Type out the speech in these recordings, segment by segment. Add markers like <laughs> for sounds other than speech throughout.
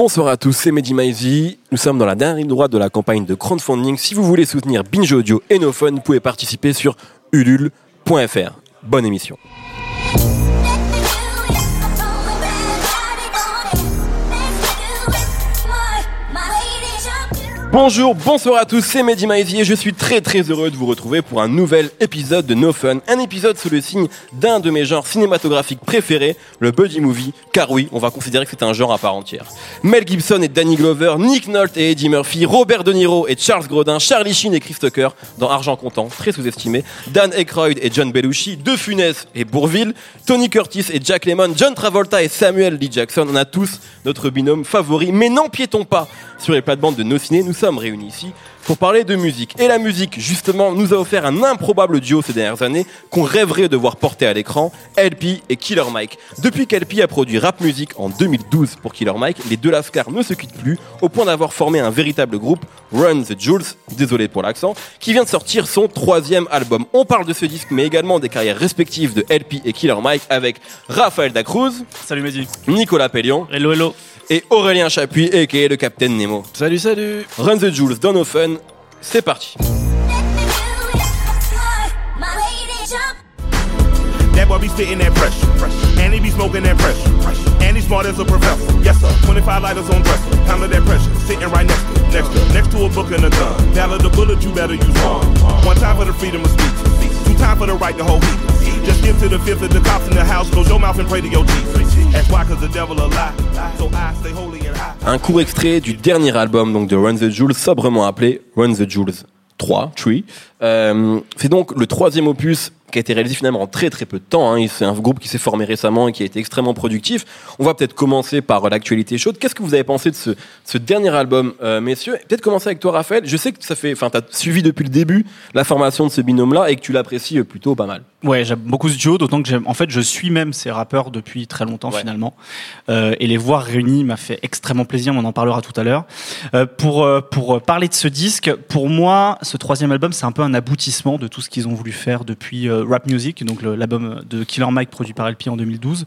bonsoir à tous, c'est Mehdi. Nous sommes dans la dernière droite de la campagne de crowdfunding. Si vous voulez soutenir Binge Audio et No Fun, vous pouvez participer sur ulule.fr. Bonne émission. Bonjour, bonsoir à tous, c'est Mehdi Maizy et je suis très très heureux de vous retrouver pour un nouvel épisode de No Fun. Un épisode sous le signe d'un de mes genres cinématographiques préférés, le buddy movie, car oui, on va considérer que c'est un genre à part entière. Mel Gibson et Danny Glover, Nick Nolte et Eddie Murphy, Robert De Niro et Charles Grodin, Charlie Sheen et Chris Tucker dans Argent Comptant, très sous-estimé, Dan Aykroyd et John Belushi, De Funès et Bourville, Tony Curtis et Jack Lemmon, John Travolta et Samuel Lee Jackson, on a tous notre binôme favori, mais n'empiétons pas sur les plates-bandes de nos ciné, nous sommes réunis ici pour parler de musique. Et la musique, justement, nous a offert un improbable duo ces dernières années qu'on rêverait de voir porter à l'écran, LP et Killer Mike. Depuis qu'LP a produit Rap Music en 2012 pour Killer Mike, les deux Lascars ne se quittent plus, au point d'avoir formé un véritable groupe, Run the Jules, désolé pour l'accent, qui vient de sortir son troisième album. On parle de ce disque, mais également des carrières respectives de LP et Killer Mike avec Raphaël Dacruz, Salut Mehdi. Nicolas Pellion Hello, hello. et Aurélien Chapuis, a.k.a. le Capitaine Nemo. Salut, salut. Run the Jules dans nos fun, c'est parti. That boy be that. And he be smoking that. And he's smart as a professor. Yes, sir. 25 lighters on dresser. Handle that pressure. Sitting right next to next to next to a book and a gun. The bullet, you better use one. One time for the freedom of speech. Two time for the right to hold heat. Just give to the fifth of the cops in the house. Close your mouth and pray to your Jesus. That's why, cause the devil a lie. So I stay holy and high. Un court extrait du dernier album donc de Run the Jules, sobrement appelé Run the Jules 3, 3. Euh, c'est donc le troisième opus qui a été réalisé finalement en très très peu de temps. hein. C'est un groupe qui s'est formé récemment et qui a été extrêmement productif. On va peut-être commencer par l'actualité chaude. Qu'est-ce que vous avez pensé de ce, ce dernier album, euh, messieurs? Peut-être commencer avec toi, Raphaël. Je sais que ça fait, enfin, t'as suivi depuis le début la formation de ce binôme-là et que tu l'apprécies euh, plutôt pas mal. Ouais, j'aime beaucoup ce duo, d'autant que j'aime, en fait, je suis même ces rappeurs depuis très longtemps Ouais. finalement. Euh, et les voir réunis m'a fait extrêmement plaisir, on en parlera tout à l'heure. Pour, pour parler de ce disque, pour moi, ce troisième album, c'est un peu un aboutissement de tout ce qu'ils ont voulu faire depuis euh, Rap Music, donc l'album de Killer Mike produit par LP en 2012.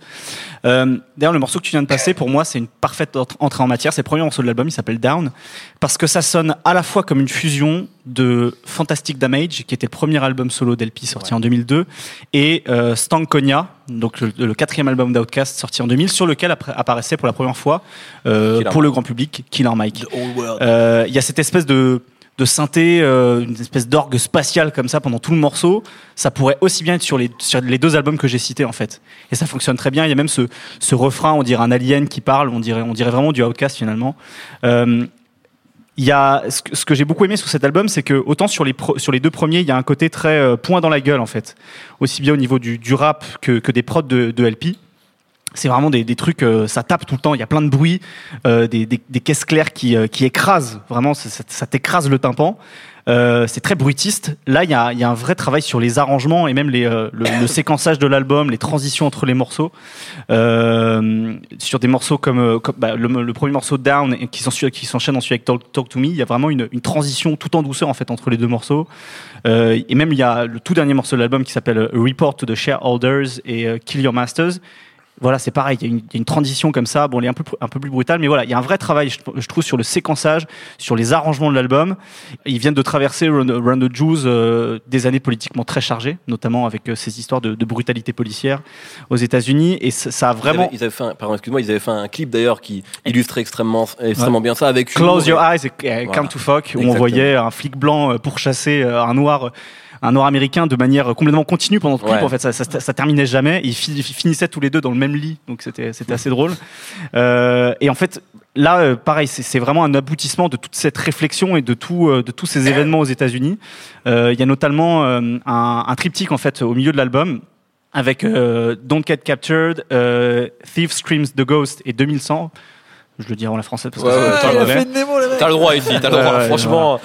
Euh, D'ailleurs, le morceau que tu viens de passer, pour moi, c'est une parfaite ent- entrée en matière. C'est le premier morceau de l'album, il s'appelle Down, parce que ça sonne à la fois comme une fusion de Fantastic Damage, qui était le premier album solo d'LP sorti en 2002, et euh, Stankonia, donc le, le quatrième album d'Outkast sorti en 2000, sur lequel appa- apparaissait pour la première fois, euh, pour Mike. le grand public, Killer Mike. Il y a cette espèce de de synthé, euh, une espèce d'orgue spatiale comme ça pendant tout le morceau, ça pourrait aussi bien être sur les, deux albums que j'ai cités en fait. Et ça fonctionne très bien. Il y a même ce, refrain, on dirait un alien qui parle, on dirait, on dirait vraiment du Outcast finalement. Euh, il y a ce que, j'ai beaucoup aimé sur cet album, c'est que autant sur les deux premiers, il y a un côté très euh, point dans la gueule en fait, aussi bien au niveau du, rap que, que des prods de, de LP. C'est vraiment des, des trucs, euh, ça tape tout le temps. Il y a plein de bruit, euh, des, des, des caisses claires qui, euh, qui écrasent. Vraiment, ça, ça- t'écrase le tympan. Euh, c'est très bruitiste. Là, il y a, y a un vrai travail sur les arrangements et même les, euh, le, le séquençage de l'album, les transitions entre les morceaux. Euh, sur des morceaux comme, bah, le, le premier morceau Down qui s'enchaîne ensuite avec Talk, to Me. Il y a vraiment une, une transition tout en douceur en fait entre les deux morceaux. Et même il y a le tout dernier morceau de l'album qui s'appelle Report to the Shareholders et Kill Your Masters. Voilà, c'est pareil, il y, a une- transition comme ça, bon, elle est un peu, un peu plus brutale, mais voilà, il y a un vrai travail, je, je trouve, sur le séquençage, sur les arrangements de l'album. Ils viennent de traverser Run, Run the Jews euh, des années politiquement très chargées, notamment avec euh, ces histoires de, de brutalité policière aux États-Unis, et ça, ça a Ils vraiment... avaient, ils avaient fait un, pardon, excuse-moi, ils avaient fait un clip d'ailleurs qui illustrait extrêmement, extrêmement bien ça avec Close your eyes et Voilà. come to fuck, où on voyait un flic blanc euh, pourchasser un noir, un noir américain de manière complètement continue pendant tout le clip. En fait, ça, ça, ça terminait jamais. Ils fi- ils finissaient tous les deux dans le même lit, donc c'était c'était assez drôle. Euh, et en fait, là, euh, pareil, c'est vraiment un aboutissement de toute cette réflexion et de tout, euh, de tous ces événements aux États-Unis. Euh, Il y a notamment euh, un, un triptyque en fait au milieu de l'album avec euh, Don't Get Captured, euh, Thief Screams the Ghost et 2100. Je le dirai en la française parce que Ouais, ouais, t'as- le droit ici, t'as le droit. Franchement,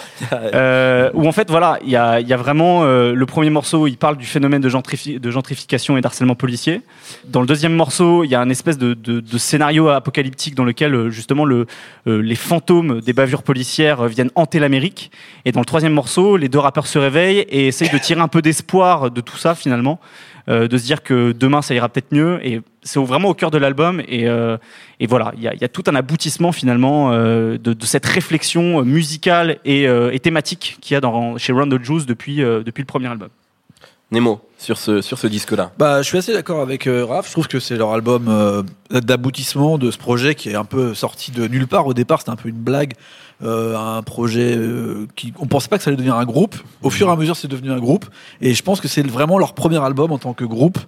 Euh, où en fait voilà il y a, il y a vraiment euh, le premier morceau il parle du phénomène de, gentrifi- de gentrification et d'harcèlement policier. Dans le deuxième morceau il y a un espèce de, de- de scénario apocalyptique dans lequel euh, justement le, euh, les fantômes des bavures policières viennent hanter l'Amérique. Et dans le troisième morceau les deux rappeurs se réveillent et essayent de tirer un peu d'espoir de tout ça finalement. Euh, de se dire que demain ça ira peut-être mieux. Et c'est vraiment au cœur de l'album et, et voilà, il y a, y a, tout un aboutissement finalement de, de, cette réflexion musicale et, et thématique qu'il y a dans, chez Round the Juice depuis, depuis le premier album. Nemo sur ce, sur ce disque-là bah, Je suis assez d'accord avec euh, Raph. Je trouve que c'est leur album euh, d'aboutissement de ce projet qui est un peu sorti de nulle part. Au départ, c'était un peu une blague. Euh, un projet euh, qui on pensait pas que ça allait devenir un groupe. Au fur et à mesure, c'est devenu un groupe. Et je pense que c'est vraiment leur premier album en tant que groupe.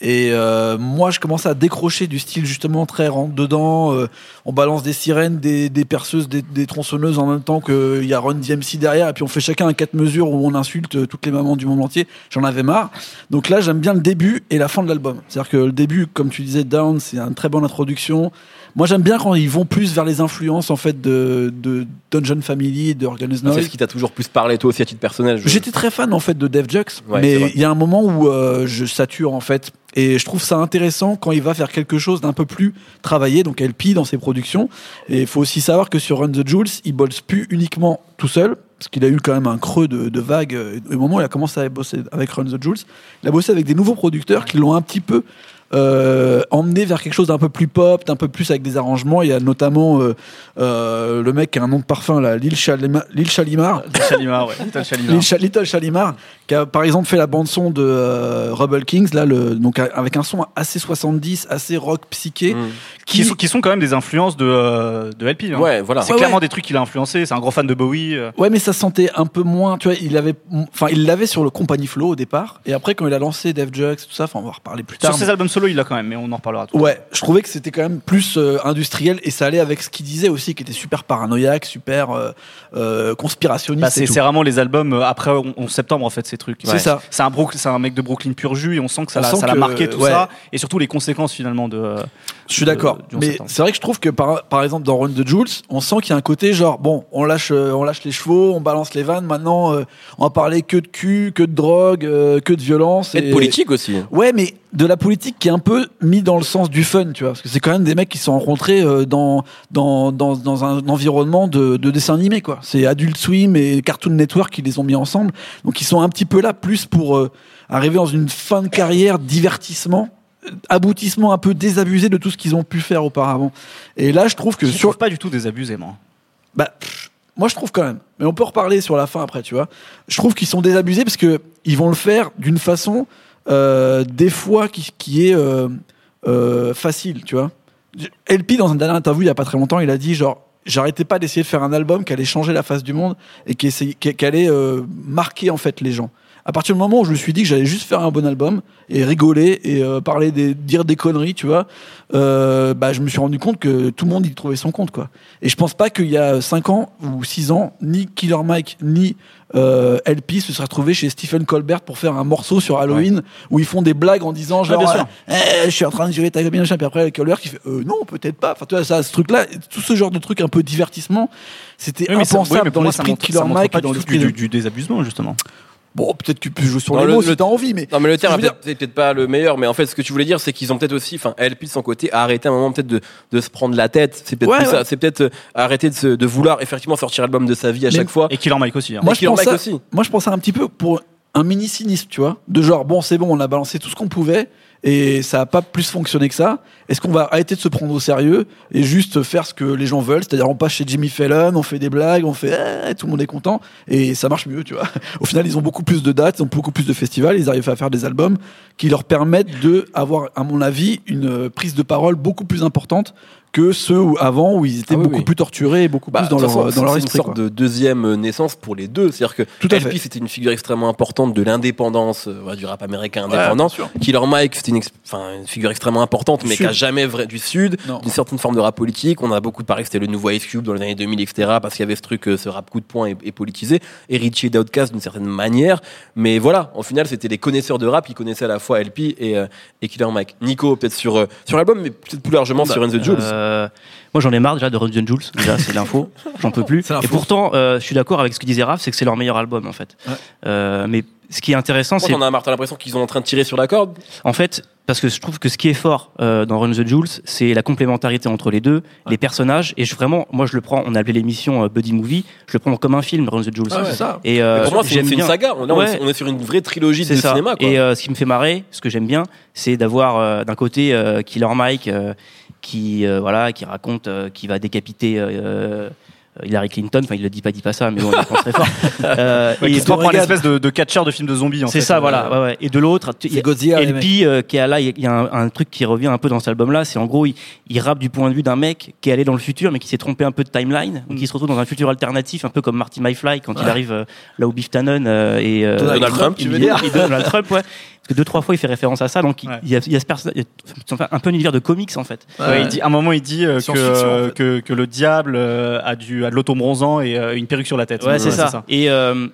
Et euh, moi, je commençais à décrocher du style justement très rentre dedans. Euh, on balance des sirènes, des, des perceuses, des, des, tronçonneuses en même temps qu'il y a Run DMC derrière. Et puis on fait chacun un quatre mesures où on insulte toutes les mamans du monde entier. J'en avais marre. Donc là, j'aime bien le début et la fin de l'album. C'est-à-dire que le début, comme tu disais, Down, c'est une très bonne introduction. Moi, j'aime bien quand ils vont plus vers les influences en fait de, de Dungeon Family, de Organized Noise. C'est ce qui t'a toujours plus parlé toi aussi à titre personnel. J'étais très fan en fait de Def Jux, mais il y a un moment où euh, je sature en fait. Et je trouve ça intéressant quand il va faire quelque chose d'un peu plus travaillé, donc LP dans ses productions. Et il faut aussi savoir que sur Run the Jules, il bosse plus uniquement tout seul, parce qu'il a eu quand même un creux de, de vague. Au moment où il a commencé à bosser avec Run the Jules, il a bossé avec des nouveaux producteurs qui l'ont un petit peu euh, emmené vers quelque chose d'un peu plus pop, d'un peu plus avec des arrangements. Il y a notamment euh, euh, le mec qui a un nom de parfum là, Lil, Chalima, Lil Chalimar. Lil Chalimar, ouais. Little Chalimar. Little, Chalimar, qui a par exemple fait la bande son de euh, Rebel Kings là, le, donc avec un son assez 70, assez rock psyché, mm. qui, sont, qui sont quand même des influences de, euh, de LP. Hein. Ouais, voilà. C'est Ouais, clairement ouais. des trucs qu'il a influencé. C'est un gros fan de Bowie. euh. Ouais, mais ça se sentait un peu moins. Tu vois, il avait, enfin, il l'avait sur le Company Flow au départ, et après quand il a lancé Def Jux, tout ça, enfin, on va en reparler plus tard. Sur ses albums solo, il l'a quand même, mais on en reparlera. Tout. Ouais, je trouvais que c'était quand même plus euh, industriel et ça allait avec ce qu'il disait aussi, qui était super paranoïaque, super euh, euh, conspirationniste. Bah, c'est vraiment les albums après 11 septembre en fait ces trucs. C'est ça. C'est un, mec de Brooklyn pur jus et on sent que ça l'a marqué tout ouais. ça et surtout les conséquences finalement de. Je suis de- d'accord. du 11 Mais c'est vrai que je trouve que par, par exemple dans Run the Jules, on sent qu'il y a un côté genre bon, on lâche, euh, on lâche les chevaux, on balance les vannes. Maintenant, euh, on va parler que de cul, que de drogue, euh, que de violence. Et de politique aussi. Ouais, mais de la politique qui est un peu mis dans le sens du fun, tu vois, parce que c'est quand même des mecs qui se sont rencontrés euh, dans, dans dans dans un environnement de, de dessin animé, quoi. C'est Adult Swim et Cartoon Network qui les ont mis ensemble, donc ils sont un petit peu là plus pour euh, arriver dans une fin de carrière divertissement aboutissement un peu désabusé de tout ce qu'ils ont pu faire auparavant. Et là, je trouve que Je sur trouve pas du tout désabusé moi. bah, pff, moi je trouve quand même. Mais on peut reparler sur la fin après, tu vois. Je trouve qu'ils sont désabusés parce que ils vont le faire d'une façon euh, des fois qui, qui est euh, euh, facile, tu vois. LP dans une dernière interview il y a pas très longtemps, il a dit genre j'arrêtais pas d'essayer de faire un album qui allait changer la face du monde et qui, essayait- qui, allait marquer en fait les gens. À partir du moment où je me suis dit que j'allais juste faire un bon album et rigoler et euh, parler des dire des conneries, tu vois, euh, bah je me suis rendu compte que tout le monde y trouvait son compte quoi. Et je pense pas qu'il y a 5 ans ou 6 ans, ni Killer Mike ni euh, LP se seraient retrouvés chez Stephen Colbert pour faire un morceau sur Halloween où ils font des blagues en disant genre bien euh, Eh, je suis en train de gérer ta machin puis après Colbert qui fait euh, non peut-être pas enfin tu vois ça ce truc là tout ce genre de truc un peu divertissement c'était Oui, ça- dans l'esprit de Killer Mike pas et dans l'esprit du, du désabusement justement. Bon peut-être que tu peux jouer sur Non, les le- mots le- si t'as envie mais Non mais le terme Ce que je veux est peut-être pas le meilleur, mais en fait ce que tu voulais dire c'est qu'ils ont peut-être aussi, enfin LP de son côté, a arrêté un moment peut-être de, de se prendre la tête. C'est peut-être Ouais, plus ouais. ça. C'est peut-être euh, arrêter de, se- de vouloir effectivement sortir l'album de sa vie à Mais- chaque fois. Et Killer Mike aussi. hein. Moi, je Killer pense Mike ça- aussi. moi je pensais un petit peu pour un mini cynisme tu vois de genre bon c'est bon on a balancé tout ce qu'on pouvait et ça a pas plus fonctionné que ça. Est-ce qu'on va arrêter de se prendre au sérieux et juste faire ce que les gens veulent? C'est-à-dire on passe chez Jimmy Fallon on fait des blagues on fait eh, tout le monde est content et ça marche mieux tu vois. Au final ils ont beaucoup plus de dates ils ont beaucoup plus de festivals ils arrivent à faire des albums qui leur permettent de avoir à mon avis une prise de parole beaucoup plus importante que ceux où- avant où ils étaient Ah oui, beaucoup oui. plus torturés et beaucoup Bah, plus dans leur, façon, dans leur c'est une esprit sorte quoi. de deuxième euh, naissance pour les deux. C'est-à-dire que Tout à LP fait. c'était une figure extrêmement importante de l'indépendance euh, ouais, du rap américain Ouais, indépendant. bien sûr. Killer Mike c'était une, une figure extrêmement importante, Du mais Sud. qui a jamais vrai du sud, Non. d'une certaine forme de rap politique. On a beaucoup parlé que c'était le nouveau Ice Cube dans les années 2000, etc. Parce qu'il y avait ce truc, euh, ce rap coup de poing et, et politisé. Et Richie et Outkast d'une certaine manière. Mais voilà, au final c'était les connaisseurs de rap qui connaissaient à la fois LP et, euh, et Killer Mike. Nico peut-être sur euh, sur l'album, mais peut-être plus largement sur In the Jules. Euh, moi j'en ai marre déjà de Run the Jules, déjà c'est l'info, <laughs> j'en peux plus. Et pourtant, euh, je suis d'accord avec ce que disait Raph, c'est que c'est leur meilleur album en fait. Ouais. Euh, mais ce qui est intéressant, c'est as marre? T'as l'impression qu'ils sont en train de tirer sur la corde? En fait parce que je trouve que ce qui est fort euh, dans Run the Jules, c'est la complémentarité entre les deux, les personnages. Et je vraiment, moi, je le prends. On a appelé l'émission euh, Buddy Movie. Je le prends comme un film, Run the Jules. Ah ouais, c'est ça. Et euh, Mais Pour moi, c'est une saga. On, là, on est- Ouais. on est sur une vraie trilogie de ça. cinéma. Quoi. Et euh, ce qui me fait marrer, ce que j'aime bien, c'est d'avoir euh, d'un côté euh, Killer Mike euh, qui euh, voilà, qui raconte euh, qui va décapiter euh, Hillary Clinton. Enfin, il le dit pas, il dit pas ça, mais bon, il pense très fort. <laughs> Euh, Ouais, et qui se prend pour un regarde. espèce de, de catcheur de film de zombies. en c'est ça, Euh, voilà. Ouais, ouais. Et de l'autre. LP euh, qui est là, il y a un, un truc qui revient un peu dans cet album-là, c'est en gros, il, il rappe du point de vue d'un mec qui est allé dans le futur, mais qui s'est trompé un peu de timeline, donc il se retrouve dans un futur alternatif, un peu comme Marty MyFly quand il arrive euh, là où Biff Tannen euh, et euh, Donald Trump, il- tu veux il- dire Donald Trump, ouais. <laughs> Que deux trois fois il fait référence à ça, donc il- Ouais. il y a, il y a ce personnage, un peu un univers de comics en fait. Ouais, il dit, à un moment, il dit euh, que, Science-fiction, en fait. que, que le diable euh, a, du, a de l'auto-bronzant et euh, une perruque sur la tête. Ouais, c'est ça. Et euh,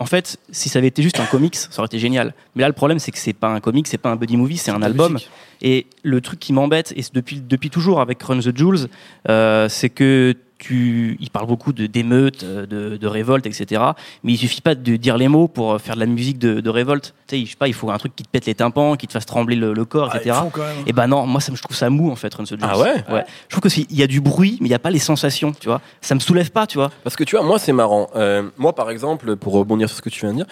en fait, si ça avait été juste un comics, ça aurait été génial. Mais là, le problème, c'est que c'est pas un comics, c'est pas un buddy movie, c'est un album. Et le truc qui m'embête, et c'est depuis, depuis toujours avec Run the Jules, euh, c'est que tu, il parle beaucoup de d'émeutes, euh, de, de révolte, etc. Mais il suffit pas de dire les mots pour faire de la musique de, de révolte. Tu sais, je sais pas, il faut un truc qui te pète les tympans, qui te fasse trembler le, le corps, Ah, etc. quand même. Et ben non, moi ça me, je trouve ça mou en fait, Run the Jules. Ah ouais? Ouais. Je trouve que s'il y a du bruit, mais il y a pas les sensations, tu vois. Ça me soulève pas, tu vois. Parce que tu vois, moi, c'est marrant. Euh, moi, par exemple, pour rebondir sur ce que tu viens de dire,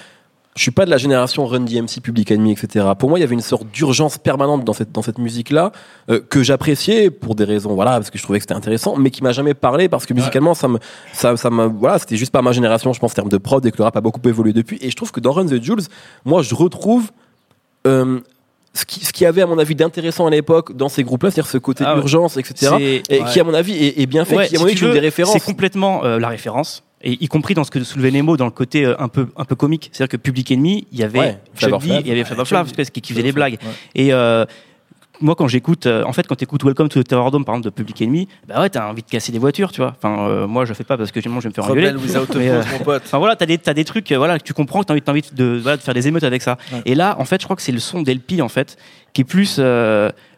je suis pas de la génération Run DMC, Public Enemy, etc. Pour moi, il y avait une sorte d'urgence permanente dans cette, dans cette musique-là, euh, que j'appréciais pour des raisons, voilà, parce que je trouvais que c'était intéressant, mais qui m'a jamais parlé parce que musicalement, ça me, ça, ça voilà, c'était juste pas ma génération, je pense, en termes de prod et que le rap a beaucoup évolué depuis. Et je trouve que dans Run the Jules, moi, je retrouve, euh, ce qui, ce qui avait, à mon avis, d'intéressant à l'époque dans ces groupes-là, c'est-à-dire ce côté Ah ouais. urgence, etc. Et qui, à mon avis, est, est bien fait, Ouais, qui, à si mon avis, est une des références. C'est complètement euh, la référence. Et y compris dans ce que soulevait Nemo, dans le côté euh, un peu un peu comique, c'est-à-dire que Public Enemy, il y avait Ouais, il y avait Ouais, Flav, que- qui faisait Flavor blagues. Et euh, moi, quand j'écoute, euh, en fait, quand t'écoutes Welcome to the Terrordome, par exemple, de Public Enemy, bah ouais, t'as envie de casser des voitures, tu vois. Enfin, euh, moi, je fais pas parce que généralement, je vais me faire engueuler. <laughs> Mais, euh, cause, mon pote. Enfin voilà, t'as des, t'as des trucs, voilà, que tu comprends que t'as envie, t'as envie de, voilà, de faire des émeutes avec ça. Ouais. Et là, en fait, je crois que c'est le son d'LP, en fait, qui est plus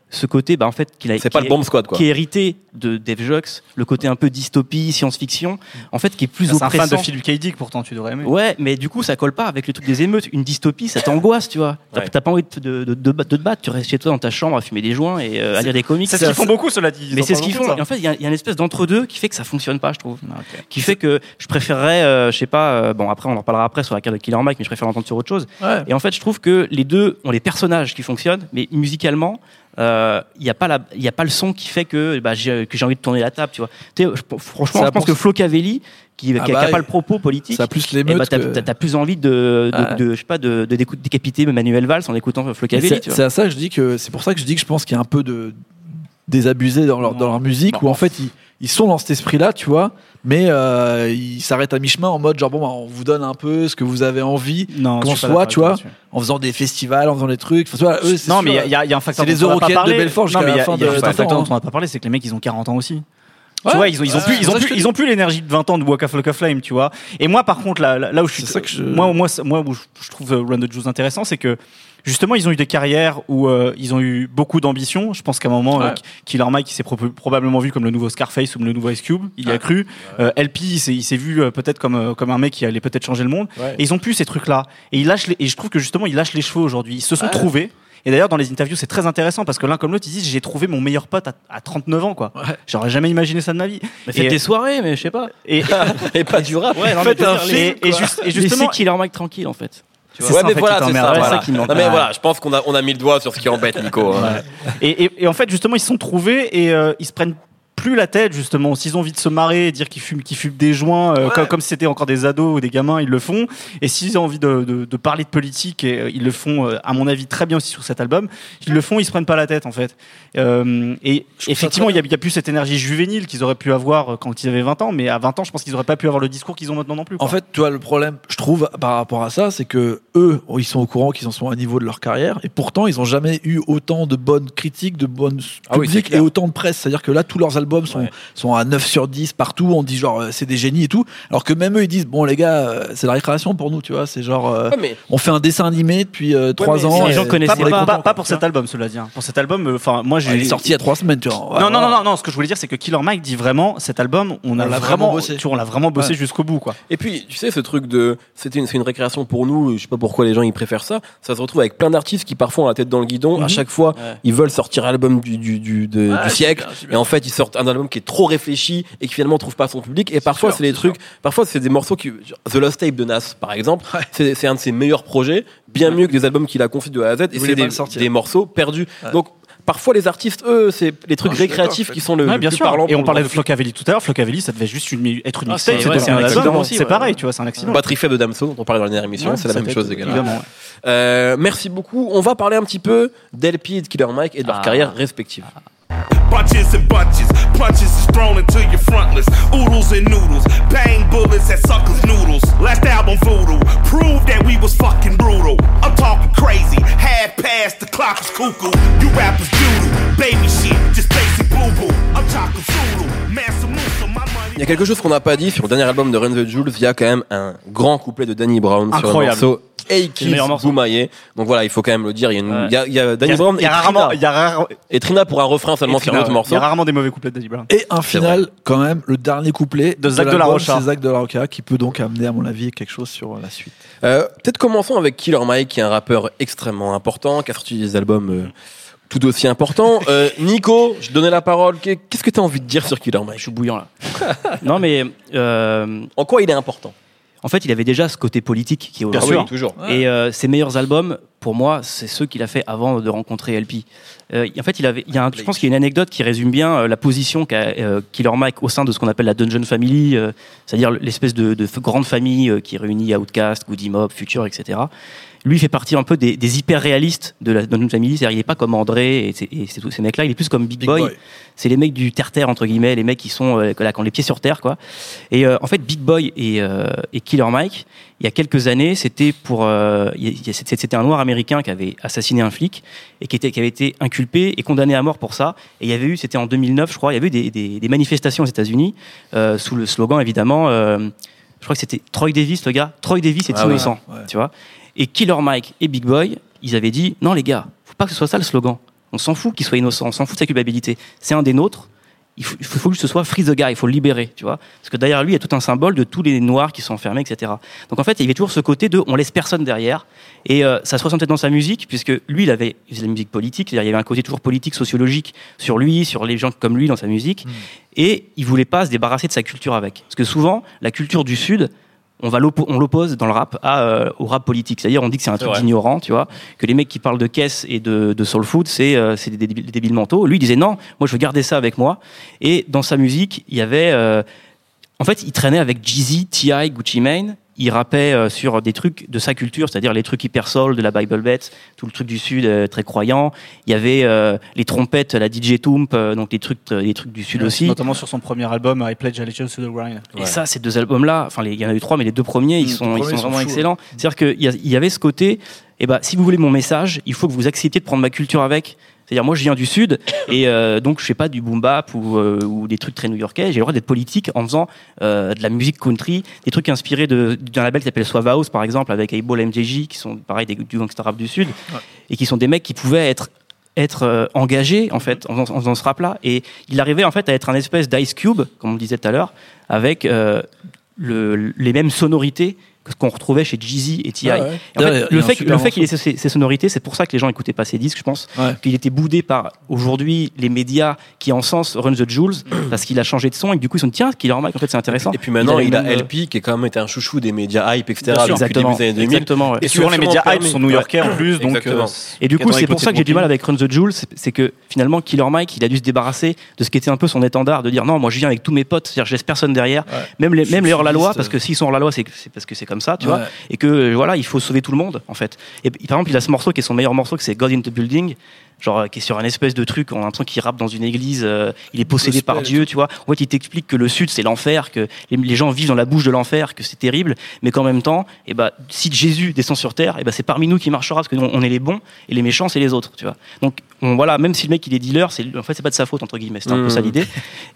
ce côté, bah, en fait, qu'il a. C'est pas qui le est- bomb squad, quoi. qui est hérité de Dave Jox, le côté un peu dystopie, science-fiction, en fait, qui est plus C'est un fan oppressant. de Philip K. Dick, pourtant, tu devrais aimer. Ouais, mais du coup, ça colle pas avec le truc des émeutes. Une dystopie, ça t'angoisse, tu vois. T'as Ouais. t'as pas envie de, de, de, de te de te battre. Tu restes chez toi dans ta chambre à fumer des joints et euh, à lire des comics. C'est ce qu'ils font beaucoup, cela dit. Ils Mais c'est ce qu'ils font. Et en fait, il y, a- il y a une espèce d'entre-deux qui fait que ça fonctionne pas, je trouve. Ah. Qui fait que je préférerais, euh, je sais pas, euh, bon, après, on en reparlera après sur la carte de Killer Mike, mais je préfère l'entendre sur autre chose. Ouais. Et en fait, je trouve que les deux ont les personnages qui fonctionnent, mais musicalement, il n'y a pas la, il y a pas le son qui fait que bah, j'ai que j'ai envie de tourner la table, tu vois. Tu sais, je- franchement, Ça je pense que Flo Cavelli, qui n'a Ah bah, pas le propos politique, Ça plus eh bah, t'as, que- t'as- t'as plus envie de, de, Ah. de- je sais pas, de, décapiter Manuel Valls en écoutant Flo Cavelli, C'est tu vois. c'est à ça que je dis que c'est pour ça que je dis que je pense qu'il y a un peu de désabusé dans leur, dans leur musique Non. où en fait ils, ils sont dans cet esprit-là, tu vois, mais euh, ils s'arrêtent à mi-chemin en mode genre bon bah, on vous donne un peu ce que vous avez envie Qu'on soit, tu vois, en faisant des festivals, en faisant des trucs. Enfin, tu vois, eux, c'est Non, mais il y a- il y, a- un facteur c'est les Eurocaines de. Belfort jusqu'à Non, mais il y la a- fin de- un facteur dont on n'a pas parlé, c'est que les mecs, ils ont 40 ans aussi. Ouais. Tu vois, ils ont, ils ont Ouais, plus, ils ont plus, ils ont plus l'énergie de 20 ans de Waka Flocka Flame, tu vois. Et moi, par contre, là, là, où je suis, C'est ça que je- moi, moi, moi, où je, je trouve euh, Run the Juice intéressant, c'est que justement, ils ont eu des carrières où euh, ils ont eu beaucoup d'ambition. Je pense qu'à un moment, euh, Ouais. Killer Mike, il s'est pro- probablement vu comme le nouveau Scarface ou le nouveau Ice Cube. Il y a cru. Euh, LP, il s'est, vu euh, peut-être comme, comme un mec qui allait peut-être changer le monde. Ouais. Et ils ont plus ces trucs-là. Et ils lâchent les- et je trouve que justement, ils lâchent les cheveux aujourd'hui. Ils se sont trouvés. Et d'ailleurs, dans les interviews, c'est très intéressant parce que l'un comme l'autre, ils disent J'ai trouvé mon meilleur pote à, à 39 ans, quoi. Ouais. J'aurais jamais imaginé ça de ma vie. Mais faites Et- des soirées, mais je sais pas. Et, <laughs> Et pas du rap. Ouais, non, les- et juste- et Laissez justement- Killer Mike tranquille, en fait. C'est Ouais, ça, mais fait, voilà, c'est t'emmerde. ça. Ouais, voilà. ça qui. Non, mais voilà, je pense qu'on a, on a mis le doigt sur ce qui embête Nico. hein. Et, et- et en fait, justement, ils se sont trouvés et euh, ils se prennent plus la tête, justement. S'ils ont envie de se marrer et dire qu'ils fument, qu'ils fument des joints, euh, Ouais. comme, comme si c'était encore des ados ou des gamins, ils le font. Et s'ils ont envie de, de- de parler de politique, et, euh, ils le font, euh, à mon avis, très bien aussi sur cet album, ils le font, ils se prennent pas la tête, en fait. Et effectivement, il y, a- plus cette énergie juvénile qu'ils auraient pu avoir quand ils avaient 20 ans, mais à 20 ans, je pense qu'ils auraient pas pu avoir le discours qu'ils ont maintenant non plus. quoi. En fait, tu vois, le problème, je trouve, par rapport à ça, c'est que eux, ils sont au courant qu'ils en sont à un niveau de leur carrière, et pourtant, ils ont jamais eu autant de bonnes critiques, de bonnes Ah oui, publics c'est clair. et autant de presse. C'est-à-dire que là, tous leurs albums albums sont, sont à 9 sur 10 partout. On dit genre, euh, c'est des génies et tout. Alors que même eux, ils disent, bon, les gars, euh, c'est la récréation pour nous, tu vois. C'est genre, euh, Ouais, mais on fait un dessin animé depuis 3 mais ans. les et- gens connaissaient Pas, pas, pas- pas pour cet album, cela dit. hein. Pour cet album, euh, enfin, moi j'ai. Ouais, il est sorti il y a 3 semaines, tu vois. Ouais, non, non, non, non, non, ce que je voulais dire, c'est que Killer Mike dit vraiment, cet album, on, a l'a vraiment, vraiment bossé. tu vois, on l'a vraiment bossé Ouais. jusqu'au bout, quoi. Et puis, tu sais, ce truc de, c'était une, c'est une récréation pour nous, je sais pas pourquoi les gens ils préfèrent ça, ça se retrouve avec plein d'artistes qui parfois ont la tête dans le guidon, à Mhm. chaque fois, Ouais. ils veulent sortir l'album du, du, du, de- Ouais, du siècle, et en fait ils sortent un album qui est trop réfléchi et qui finalement trouve pas son public, et parfois c'est des trucs, parfois c'est des morceaux qui, The Lost Tape de Nas par exemple, c'est, c'est un de ses meilleurs projets, bien mieux que des albums qu'il a conçus de A à Z, et c'est des, morceaux perdus. Ouais. Donc, parfois les artistes, eux, c'est les trucs suis récréatifs qui sont le, Ouais, bien plus sûr. parlant Et on parlait de Flocavelli tout à l'heure. Flocavelli, ça devait juste une, être une Ah, mixtape, c'est- c'est ouais, devenu c'est un un album. accident aussi, C'est ouais. pareil, tu vois, c'est un accident. Batterie faible de Damso, dont on parlait dans la dernière émission, Ouais, c'est la même chose également. Euh, merci beaucoup. On va parler un petit peu d'LP et de Killer Mike et de leur Ah. carrière respective. Bunches and bunches, punches is thrown into your frontless. Oodles and noodles, bang bullets at suckers' noodles. Last album voodoo, proved that we was fucking brutal. I'm talking crazy, half past the clock is cuckoo. You rappers doodoo, baby shit, just basic boo boo. I'm talking Musa, my money. Il y a quelque chose qu'on n'a pas dit sur le dernier album de Run the Jules. Il y a quand même un grand couplet de Danny Brown sur le Incroyable. morceau Hey le Kids. Boumaillé. Donc voilà, il faut quand même le dire. Il y a, une- il y a, il y a Danny Il y a- Brown il y a et, rarement, Trina, il y a rare- et Trina pour un refrain seulement sur l'autre morceau. Il y a rarement des mauvais couplets de Danny Brown. Et un final, quand même, le dernier couplet De Zach de la Rocha. C'est Zach de la Rocha qui peut donc amener, à mon avis, quelque chose sur la suite. Euh, Peut-être commençons avec Killer Mike, qui est un rappeur extrêmement important, qui a sorti des albums euh, tout aussi importants. <laughs> Euh, Nico, je donnais la parole. Qu'est- Qu'est-ce que tu as envie de dire sur Killer Je Mike suis bouillant là. <laughs> non mais euh, En quoi il est important? En fait, il avait déjà ce côté politique qui est aujourd'hui. oui, toujours. Et euh, ses meilleurs albums, pour moi, c'est ceux qu'il a fait avant de rencontrer LP. Euh, en fait, il avait, il y a un, je pense qu'il y a une anecdote qui résume bien euh, la position qu'a euh, Killer Mike au sein de ce qu'on appelle la Dungeon Family, euh, c'est-à-dire l'espèce de, de grande famille euh, qui réunit Outkast, Goody Mob, Future, etc. Lui fait partie un peu des, des hyper réalistes de la Dungeon Family, c'est-à-dire il est pas comme André et, c'est- et tous ces mecs-là, il est plus comme Big, Big Boy. Boy. C'est les mecs du terre-terre entre guillemets, les mecs qui sont euh, là, qui ont les pieds sur terre quoi. Et euh, en fait, Big Boy et, euh, et Killer Mike, il y a quelques années, c'était pour, c'était un noir américain qui avait assassiné un flic et qui, était, qui avait été inculpé et condamné à mort pour ça. Et il y avait eu, c'était en 2009, je crois, il y avait eu des, des, des manifestations aux États-Unis sous le slogan évidemment. Je crois que c'était Troy Davis, le gars. Troy Davis est Ah ouais. innocent, Ouais. tu vois. Et Killer Mike et Big Boy, ils avaient dit non les gars, faut pas que ce soit ça le slogan. On s'en fout qu'il soit innocent, on s'en fout de sa culpabilité. C'est un des nôtres. Il faut, il que ce soit free the guy, il faut le libérer, tu vois. Parce que derrière lui, il y a tout un symbole de tous les noirs qui sont enfermés, etc. Donc en fait, il y avait toujours ce côté de on laisse personne derrière. Et euh, ça se ressent peut-être dans sa musique, puisque lui, il avait il faisait de la musique politique, c'est-à-dire il y avait un côté toujours politique, sociologique sur lui, sur les gens comme lui dans sa musique. Et il voulait pas se débarrasser de sa culture avec. Parce que souvent, la culture du Sud, on va on l'oppose dans le rap à, euh, au rap politique. C'est-à-dire, on dit que c'est un truc vrai. d'ignorant, tu vois, que les mecs qui parlent de caisse et de, de soul food, c'est euh, c'est des, débiles- des débiles mentaux. Lui, il disait non, moi je veux garder ça avec moi. Et dans sa musique, il y avait. euh, en fait, il traînait avec Jeezy, T.I., Gucci Mane. Il rappait euh, sur des trucs de sa culture, c'est-à-dire les trucs hyper soul de la Bible Bet, tout le truc du Sud euh, très croyant. Il y avait euh, les trompettes, la DJ Toomp, euh, donc les trucs, les trucs du Sud aussi. Notamment sur son premier album, I Pledge Allegiance to the Grind. Et ça, ces deux albums-là, enfin, il y en a eu trois, mais les deux premiers, ils Mmh, sont, ils sont sont vraiment excellents. C'est-à-dire qu'il y, y avait ce côté, eh ben, si vous voulez mon message, il faut que vous acceptiez de prendre ma culture avec. C'est-à-dire, moi, je viens du Sud, <coughs> et euh, donc je fais pas du boom bap ou, euh, ou des trucs très new-yorkais. J'ai le droit d'être politique en faisant euh, de la musique country, des trucs inspirés d'un label qui s'appelle Suave House, par exemple, avec Able MJJ, qui sont pareil des, du gangsta rap du Sud, et qui sont des mecs qui pouvaient être être engagés en fait en faisant, ce rap là et il arrivait en fait à être un espèce d'ice cube comme on disait tout à l'heure avec le- les mêmes sonorités qu'on retrouvait chez Jeezy et T.I. Ouais, ouais. Et en fait, il le fait, super le fait qu'il ait ces, ces sonorités, c'est pour ça que les gens écoutaient pas ses disques, je pense. Ouais. Qu'il était boudé par aujourd'hui les médias qui encensent Run the Jules <clears throat> parce qu'il a changé de son et que du coup ils se sont dit tiens, Killer Mike en fait c'est intéressant. Et puis maintenant, il a avaient même, euh, LP qui est quand même été un chouchou des médias hype, etc. sûr, depuis le début exactement, des années 2000. exactement, ouais. Et souvent, les as médias hype sont new-yorkais en plus, donc. Exactement. euh, Et du coup, c'est pour ça que j'ai du mal avec Run the Jules, c'est- que finalement, Killer Mike, il a dû se débarrasser de ce qui était un peu son étendard, de dire non, moi je viens avec tous mes potes, c'est-à-dire je laisse personne derrière, même les, hors-la-loi, parce que s'ils sont hors-la-loi, c'est c'est parce que c'est comme ça, tu vois, et que voilà, il faut sauver tout le monde, en fait. Et par exemple, il a ce morceau qui est son meilleur morceau, que c'est God in the Building. Genre qui est sur un espèce de truc, on a l'impression qu'il rappe dans une église, euh, il est possédé par Dieu, tu vois. En fait, il t'explique que le sud c'est l'enfer, que les, gens vivent dans la bouche de l'enfer, que c'est terrible, mais qu'en même temps, et eh ben, si Jésus descend sur terre, et eh ben, c'est parmi nous qui marchera, parce que nous, on est les bons et les méchants c'est les autres, tu vois. Donc voilà, même si le mec il est dealer, c'est en fait c'est pas de sa faute entre guillemets, c'est un peu ça mmh. l'idée.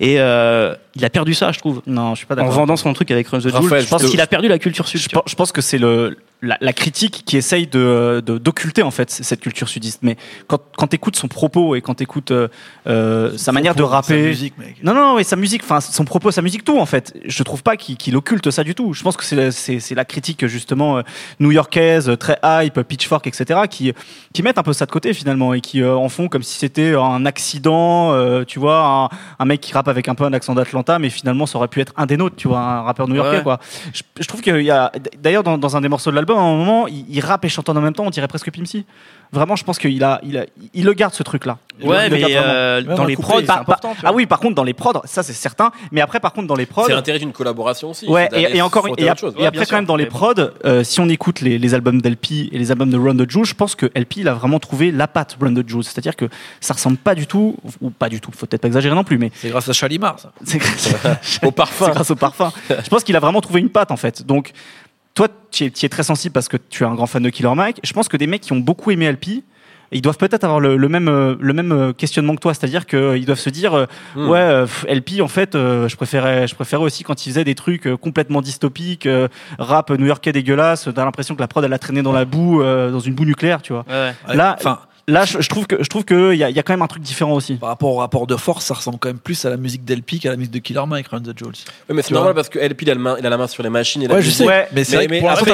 Et euh, il a perdu ça, je trouve. Non, je suis pas d'accord. En vendant son truc avec Run the Jewel, je pense qu'il a perdu la culture sud. je pense que c'est le la, critique qui essaye de d'occulter en fait cette culture sudiste. Mais quand, quand tu écoutes son propos et quand tu écoutes euh, euh, sa manière de rapper, sa musique, mec. non non, et sa musique, enfin son propos, sa musique, tout en fait, je trouve pas qu'il occulte ça du tout. Je pense que c'est la critique justement euh, new-yorkaise, très hype, pitchfork, etc. qui qui mettent un peu ça de côté finalement et qui en font comme si c'était un accident, tu vois, un, un, mec qui rappe avec un peu un accent d'Atlanta, mais finalement ça aurait pu être un des nôtres, tu vois, un rappeur new-yorkais quoi. Je, je trouve qu'il y a d'ailleurs dans, dans un des morceaux de l'album à un moment, il, rappe et chante en même temps, on dirait presque Pimsy. Vraiment, je pense qu'il a, il a, il le garde ce truc-là. Ouais, mais euh, dans les prods, c'est important. ah oui, par contre, dans les prods, ça c'est certain. Mais après, par contre, dans les prods, c'est l'intérêt d'une collaboration aussi. Ouais, et, encore, et, après quand même dans les prods, euh, si on écoute les, albums d'LP et les albums de Run the Jewels, je pense que LP il a vraiment trouvé la patte Run the Jewels. C'est-à-dire que ça ressemble pas du tout, ou pas du tout. Faut peut-être pas exagérer non plus, mais c'est grâce à Chalimar, ça. C'est grâce <laughs> au parfum. C'est grâce au parfum. <laughs> je pense qu'il a vraiment trouvé une patte en fait. Donc toi, tu es, très sensible parce que tu es un grand fan de Killer Mike. Je pense que des mecs qui ont beaucoup aimé LP, ils doivent peut-être avoir le, même, euh, le même euh, questionnement que toi, c'est-à-dire qu'ils doivent se dire, euh, hmm. ouais, LP, en fait, je préférais, je préférais aussi quand il faisait des trucs complètement dystopiques, rap new-yorkais dégueulasse. T'as l'impression que la prod elle a traîné dans la boue, dans une boue nucléaire, tu vois. Là, enfin, Là, je, trouve que je trouve que il y, a, quand même un truc différent aussi. Par rapport au rapport de force, ça ressemble quand même plus à la musique d'LP qu'à la musique de Killer Mike, Run the Jewels. Oui, mais c'est normal parce que LP il a, il a, la main sur les machines et la ouais, je sais. mais c'est mais, après,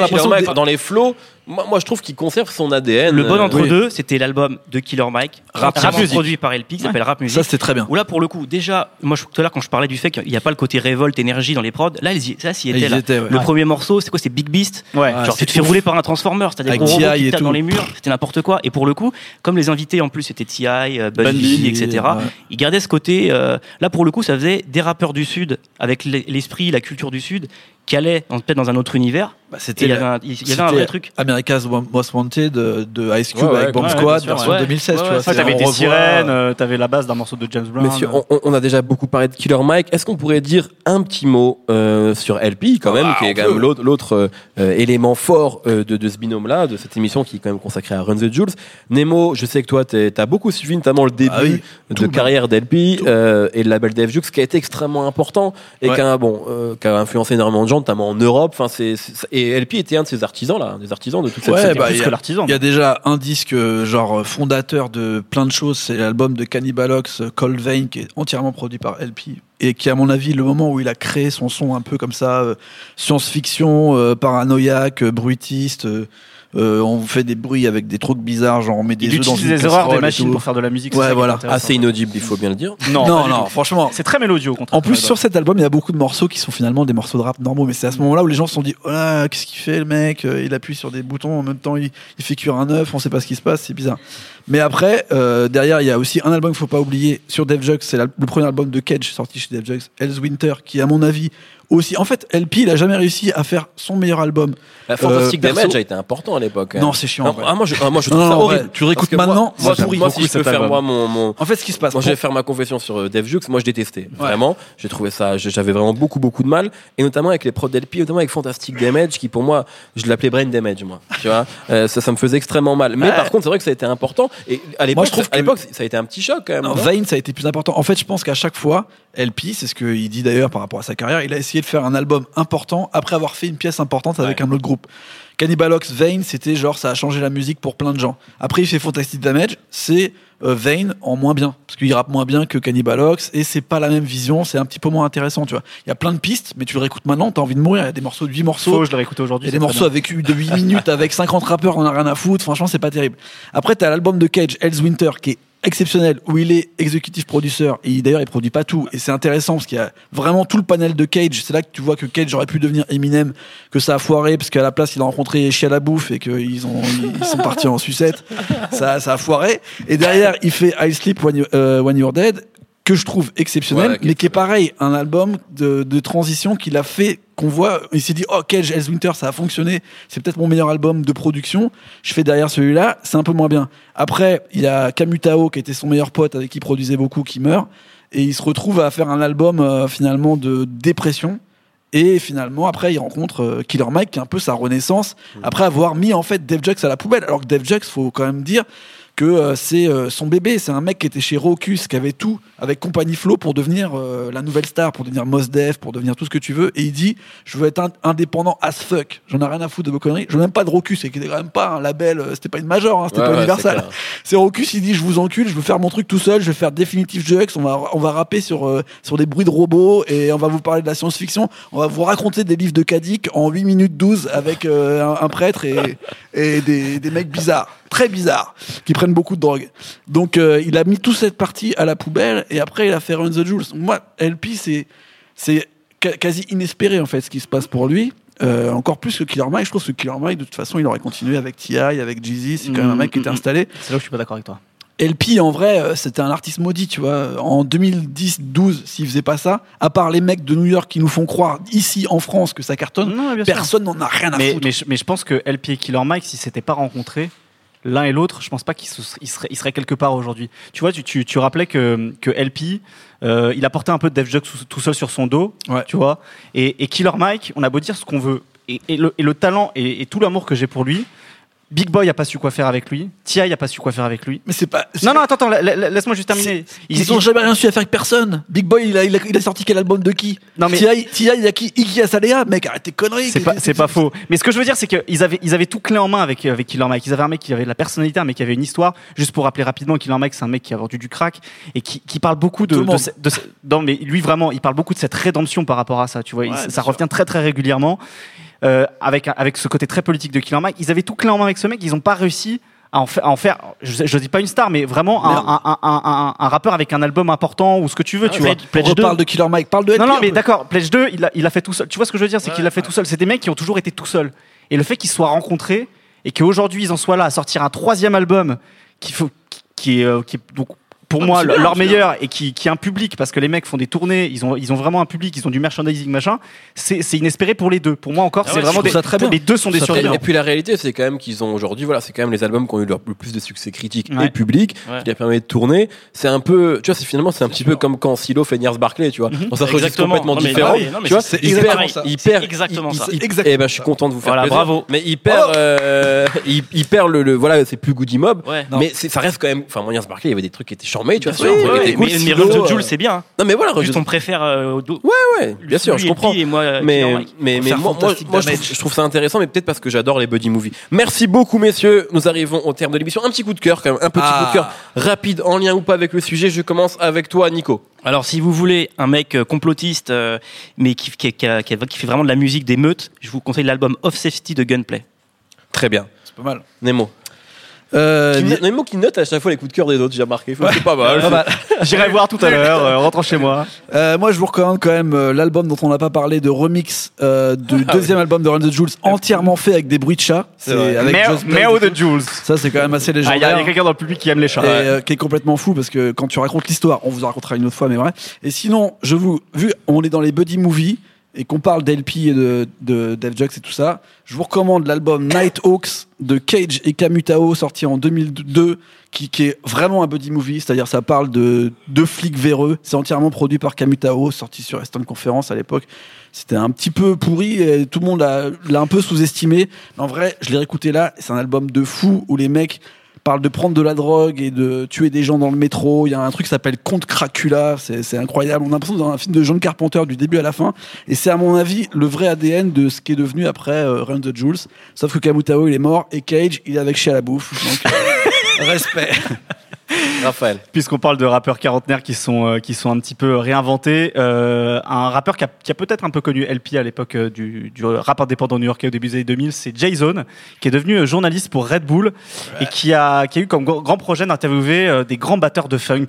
dans les flows, moi, moi, je trouve qu'il conserve son ADN. Le bon entre deux, c'était l'album de Killer Mike, rap, produit par LP, qui s'appelle Rap Music. Ça, c'était très bien. Où là, pour le coup, déjà, moi, tout à l'heure, quand je parlais du fait qu'il n'y a pas le côté révolte, énergie dans les prods, là, ça, s'y était. Là. Le premier morceau, c'est quoi C'est Big Beast. Ouais. Genre, tu te fais rouler par un transformer, c'est-à-dire gros qui tape dans les murs, c'était n'importe quoi. Et pour le coup, comme les invités, en plus, c'était T.I., euh, Bundy, etc., ils gardaient ce côté. Euh, là, pour le coup, ça faisait des rappeurs du Sud, avec l'esprit, la culture du Sud, qui allait peut-être dans un autre univers. Bah, c'était il y avait un, y avait un vrai truc. America's Most Wanted de, de Ice Cube avec Bomb Squad version 2016. tu vois, t'avais des sirènes, euh, t'avais la base d'un morceau de James Brown. Messieurs, on, on, a déjà beaucoup parlé de Killer Mike. Est-ce qu'on pourrait dire un petit mot euh, sur LP quand même, ah, qui est quand même l'autre euh, élément fort de, de ce binôme-là, de cette émission qui est quand même consacrée à Run the Jules. Nemo, je sais que toi, t'as beaucoup suivi notamment le début ah de carrière d'LP et le label Dave Jux, qui a été extrêmement important et qui a bon, qui a influencé énormément de gens, notamment en Europe. Enfin, c'est et LP était un de ces artisans là, des artisans de toute cette ouais, bah, Il y a déjà un disque euh, genre fondateur de plein de choses, c'est l'album de Cannibalox, euh, Cold Vein, qui est entièrement produit par LP et qui à mon avis le moment où il a créé son son un peu comme ça, euh, science-fiction, paranoïaque, bruitiste. Euh, on fait des bruits avec des trucs bizarres, genre on met des il œufs dans des erreurs des machines pour faire de la musique. Ouais, voilà. Assez inaudible, il faut bien le dire. Non, non, non franchement. C'est très mélodieux. En plus, sur cet album, il y a beaucoup de morceaux qui sont finalement des morceaux de rap normaux, mais c'est à ce moment-là où les gens se sont dit, oh là, qu'est-ce qu'il fait le mec? Euh, Il appuie sur des boutons en même temps, il, fait cuire un œuf, on sait pas ce qui se passe, c'est bizarre. Mais après, euh, derrière, il y a aussi un album qu'il faut pas oublier sur Def Jux, c'est le premier album de Cage sorti chez Def Jux, Hell's Winter, qui à mon avis aussi. En fait, LP, il a jamais réussi à faire son meilleur album. La Fantastic euh, Damage a été important à l'époque. Hein. Non, c'est chiant. ah, moi, je, ah, moi, je trouve ça horrible. Tu réécoutes maintenant Moi, moi, si je peux faire moi mon, mon, En fait, ce qui se passe. Moi, je vais faire ma confession sur euh, Dev Jux. Moi, je détestais. Vraiment. J'ai trouvé ça, j'avais vraiment beaucoup, beaucoup de mal. Et notamment avec les prods d'LP, notamment avec Fantastic Damage, qui pour moi, je l'appelais Brain Damage, moi. Tu vois, euh, ça, ça me faisait extrêmement mal. Mais par contre, c'est vrai que ça a été important. Et à l'époque, à l'époque, ça a été un petit choc quand même. Non, ça a été plus important. En fait, je pense qu'à chaque fois, LP, c'est ce qu'il dit d'ailleurs par rapport à sa carrière, il a essayé de faire un album important après avoir fait une pièce importante avec un autre groupe. Cannibalox, Vane, c'était genre ça a changé la musique pour plein de gens. Après, il fait Fantastic Damage, c'est euh, Vane en moins bien parce qu'il rappe moins bien que Cannibalox et c'est pas la même vision, c'est un petit peu moins intéressant, tu vois. Il y a plein de pistes, mais tu le réécoutes maintenant, t'as envie de mourir. Il y a des morceaux de 8 morceaux. Faut, je le réécoute aujourd'hui. Il y a des morceaux avec de 8 minutes avec 50 rappeurs, on a rien à foutre. Franchement, c'est pas terrible. Après, t'as l'album de Cage, Hell's Winter, qui est exceptionnel où il est exécutif producteur et d'ailleurs il produit pas tout et c'est intéressant parce qu'il y a vraiment tout le panel de Cage c'est là que tu vois que Cage aurait pu devenir Eminem que ça a foiré parce qu'à la place il a rencontré Chia la bouffe et qu'ils ont ils sont partis en sucette. Ça, ça a foiré. Et derrière il fait I Sleep When, euh, When You're Dead que je trouve exceptionnel, Ouais, mais qui est pareil, un album de, de transition qu'il a fait, qu'on voit, il s'est dit, oh, Cage, Else Winter, ça a fonctionné, c'est peut-être mon meilleur album de production, je fais derrière celui-là, c'est un peu moins bien. Après, il y a Kamutao, qui était son meilleur pote, avec qui il produisait beaucoup, qui meurt, et il se retrouve à faire un album, euh, finalement, de dépression, et finalement, après, il rencontre euh, Killer Mike, qui est un peu sa renaissance, après avoir mis, en fait, Dave Jux à la poubelle, alors que Dave Jux, faut quand même dire, que euh, c'est euh, son bébé, c'est un mec qui était chez Rocus, qui avait tout avec Compagnie Flow pour devenir euh, la nouvelle star, pour devenir Mos Def, pour devenir tout ce que tu veux. Et il dit, je veux être indépendant as fuck. J'en ai rien à foutre de vos conneries. Je veux même pas de Rocus, et qui était quand même pas un label, euh, c'était pas une major, hein, c'était Ouais, pas ouais, Universal. C'est Rocus, il dit, je vous encule, je veux faire mon truc tout seul, je vais faire Definitive Jux, on va, on va rapper sur, euh, sur des bruits de robots, et on va vous parler de la science-fiction, on va vous raconter des livres de Kadik en 8 minutes 12 avec euh, un, un prêtre et, et des, des mecs bizarres, très bizarres, qui prennent beaucoup de drogue. Donc euh, il a mis toute cette partie à la poubelle et après il a fait Run the Jules. Donc, moi, LP, c'est c'est quasi inespéré en fait ce qui se passe pour lui. Euh, encore plus que Killer Mike, je trouve que Killer Mike, de toute façon, il aurait continué avec T.I., avec Jeezy, c'est quand même un mec qui était Mm, mm, installé. C'est là où je suis pas d'accord avec toi. LP, en vrai, euh, c'était un artiste maudit, tu vois. En 2010-12, s'il faisait pas ça, à part les mecs de New York qui nous font croire ici en France que ça cartonne, Non, personne n'en a rien à mais, foutre. mais, je, mais je pense que LP et Killer Mike, si s'étaient pas rencontrés, l'un et l'autre, je pense pas qu'ils se- ils seraient, quelque part aujourd'hui. Tu vois, tu, tu, tu rappelais que, que LP, euh, il a porté un peu de Def Jux tout, seul sur son dos, Ouais. tu vois. Et, et Killer Mike, on a beau dire ce qu'on veut, et, et le, et le talent et tout l'amour que j'ai pour lui, Big Boy a pas su quoi faire avec lui, T.I. a pas su quoi faire avec lui. Mais c'est pas. Non, non, attends, attends, la- la- laisse-moi juste terminer. Ils, ils ont jamais rien su à faire avec personne. Big Boy, il a, il a, il a sorti quel album de qui? Non, mais- T.I., il y a qui? Iggy Azalea? Mec, arrête tes conneries. C'est pas, c'est pas faux. Mais ce que je veux dire, c'est qu'ils avaient, ils avaient tout clé en main avec, avec Killer Mike. Ils avaient un mec qui avait de la personnalité, un mec qui avait une histoire. Juste pour rappeler rapidement, Killer Mike, c'est un mec qui a vendu du crack et qui, qui parle beaucoup de, non, mais lui vraiment, il parle beaucoup de cette rédemption par rapport à ça. Tu vois, Il- ça revient très très régulièrement. Euh, avec, avec ce côté très politique de Killer Mike. Ils avaient tout clé en main avec ce mec. Ils ont pas réussi à en, fa- à en faire, je, je dis pas une star, mais vraiment un, un, un, un, un- un rappeur avec un album important ou ce que tu veux, tu vois. On reparle de Killer Mike. Parle de. Non, non, mais d'accord, Pledge 2, il a, il a fait tout seul. Tu vois ce que je veux dire C'est qu'il l'a fait tout seul. C'est des mecs qui ont toujours été tout seuls. Et le fait qu'ils se soient rencontrés et qu'aujourd'hui ils en soient là à sortir un troisième album qui, faut, qui, qui est, euh, qui est donc pour Ah, moi bien, leur c'est meilleur et qui, qui a un public parce que les mecs font des tournées, ils ont, ils ont vraiment un public, ils ont du merchandising machin. C'est c'est inespéré pour les deux. Pour moi encore, Ah c'est ouais, vraiment des, ça très bien. les deux sont des Et, survivants. et puis la réalité, c'est quand même qu'ils ont aujourd'hui, voilà, c'est quand même les albums qui ont eu le plus de succès critique Ouais. et public, Ouais. qui leur permet de tourner. C'est un peu, tu vois, c'est finalement, c'est un petit peu comme quand Silo fait Niers Barclay, tu vois. Dans un registre Exactement. complètement Non, différent. bah oui, non, mais tu vois, c'est il exactement perd- ça. Exactement Eh ben, je suis content de vous faire plaisir. bravo. Mais il perd, euh, <laughs> il, il perd le, le- voilà, c'est plus Goody Mob. Mais ça reste quand même, enfin, moi, Niers Barclay, il y avait des trucs qui étaient tu vois, ouais, cool. mais, mais Run the euh, Jules, c'est bien. Non, mais voilà, Juste je- on préfère euh, dos. ouais, bien sûr, je comprends. Et moi, euh, mais, mais, mais moi, moi, je, trouve, je trouve ça intéressant, mais peut-être parce que j'adore les buddy movies. Merci beaucoup, messieurs. Nous arrivons au terme de l'émission. Un petit coup de cœur, quand même, un petit Ah. coup de cœur rapide, en lien ou pas avec le sujet. Je commence avec toi, Nico. Alors, si vous voulez un mec euh, complotiste, euh, mais qui, qui, qui a- qui a- qui fait vraiment de la musique d'émeute, je vous conseille l'album Off Safety de Gunplay. Très bien. C'est pas mal. Nemo. Euh, Qui Nemo qui note à chaque fois les coups de cœur des autres, j'ai remarqué. C'est pas mal. pas mal. J'irai voir tout à <laughs> l'heure, euh, rentrant chez moi. Euh, moi, je vous recommande quand même euh, l'album dont on n'a pas parlé de remix euh, du deuxième album de Run the Jules, entièrement fait avec des bruits de chat. C'est avec de. Jules. Ça, c'est quand même assez Ah, Il y a, légendaire. il y a quelqu'un dans le public qui aime les chats. et euh, qui est complètement fou parce que quand tu racontes l'histoire, on vous en racontera une autre fois, mais vrai. Et sinon, je vous, vu, on est dans les buddy movies et qu'on parle d'LP et de, de Dave Jux et tout ça, je vous recommande l'album <coughs> Night Hawks de Cage et Kamutao sorti en 2002 qui, qui est vraiment un buddy movie, c'est-à-dire ça parle de deux flics véreux. C'est entièrement produit par Kamutao, sorti sur Aston Conference à l'époque. C'était un petit peu pourri et tout le monde l'a l'a un peu sous-estimé. Mais en vrai, je l'ai réécouté là, c'est un album de fou où les mecs parlent de prendre de la drogue et de tuer des gens dans le métro. Il y a un truc qui s'appelle Comte Cracula, c'est incroyable. On a l'impression dans un film de John Carpenter du début à la fin. Et c'est à mon avis le vrai ADN de ce qui est devenu après euh, Run the Jules. Sauf que Kamutao il est mort et Cage il est avec chez à la bouffe. Donc euh, <laughs> respect. <laughs> Raphaël. Puisqu'on parle de rappeurs quarantenaires qui sont, euh, qui sont un petit peu réinventés, euh, un rappeur qui a, peut-être un peu connu LP à l'époque euh, du, du rap indépendant new-yorkais au début des années 2000, c'est Jason, qui est devenu journaliste pour Red Bull et qui a, qui a eu comme gr- grand projet d'interviewer des grands batteurs de funk,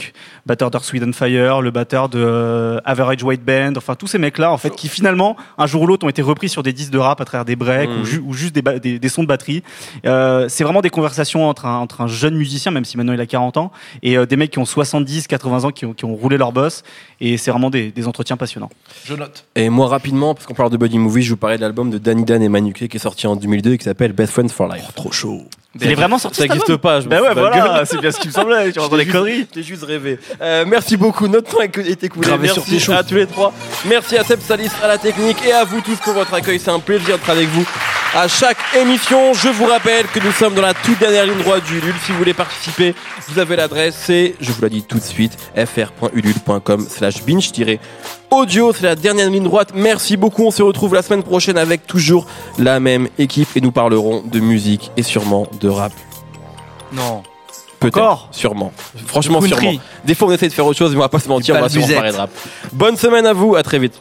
batteur Wind and Fire, le batteur de Average White Band, enfin tous ces mecs-là, en fait, qui finalement, un jour ou l'autre, ont été repris sur des disques de rap à travers des breaks ou, ju- ou juste des, ba- des, des sons de batterie. C'est vraiment des conversations entre un, entre un jeune musicien, même si maintenant il a 40 ans, gens et des mecs qui ont 70, 80 ans qui ont, qui ont roulé leur boss et c'est vraiment des, des, entretiens passionnants. Je note. Et moi rapidement, parce qu'on parle de Buddy Movie, je vous parlais de l'album de Danny Dan et Manuké qui est sorti en 2002 et qui s'appelle Best Friends for Life. Oh, trop chaud. Il est vraiment sorti. Ça n'existe pas. Je ben ouais, voilà, c'est bien ce qui me semblait. Tu <laughs> racontes des conneries. J'ai juste rêvé. Euh, merci beaucoup. Notre temps est écoulé. Merci sur à tous les trois. Merci à Seb Salis, à la technique et à vous tous pour votre accueil. C'est un plaisir d'être avec vous à chaque émission. Je vous rappelle que nous sommes dans la toute dernière ligne droite du Ulule. Si vous voulez participer, vous avez l'adresse. C'est, je vous la dis tout de suite, fr.ulule.com slash binge-audio. C'est la dernière ligne droite. Merci beaucoup. On se retrouve la semaine prochaine avec toujours la même équipe et nous parlerons de musique et sûrement de rap. Non. Peut-être. Sûrement. Franchement, sûrement. Des fois, on essaie de faire autre chose, mais on va pas se mentir, on va sûrement parler de rap. Bonne semaine à vous, à très vite.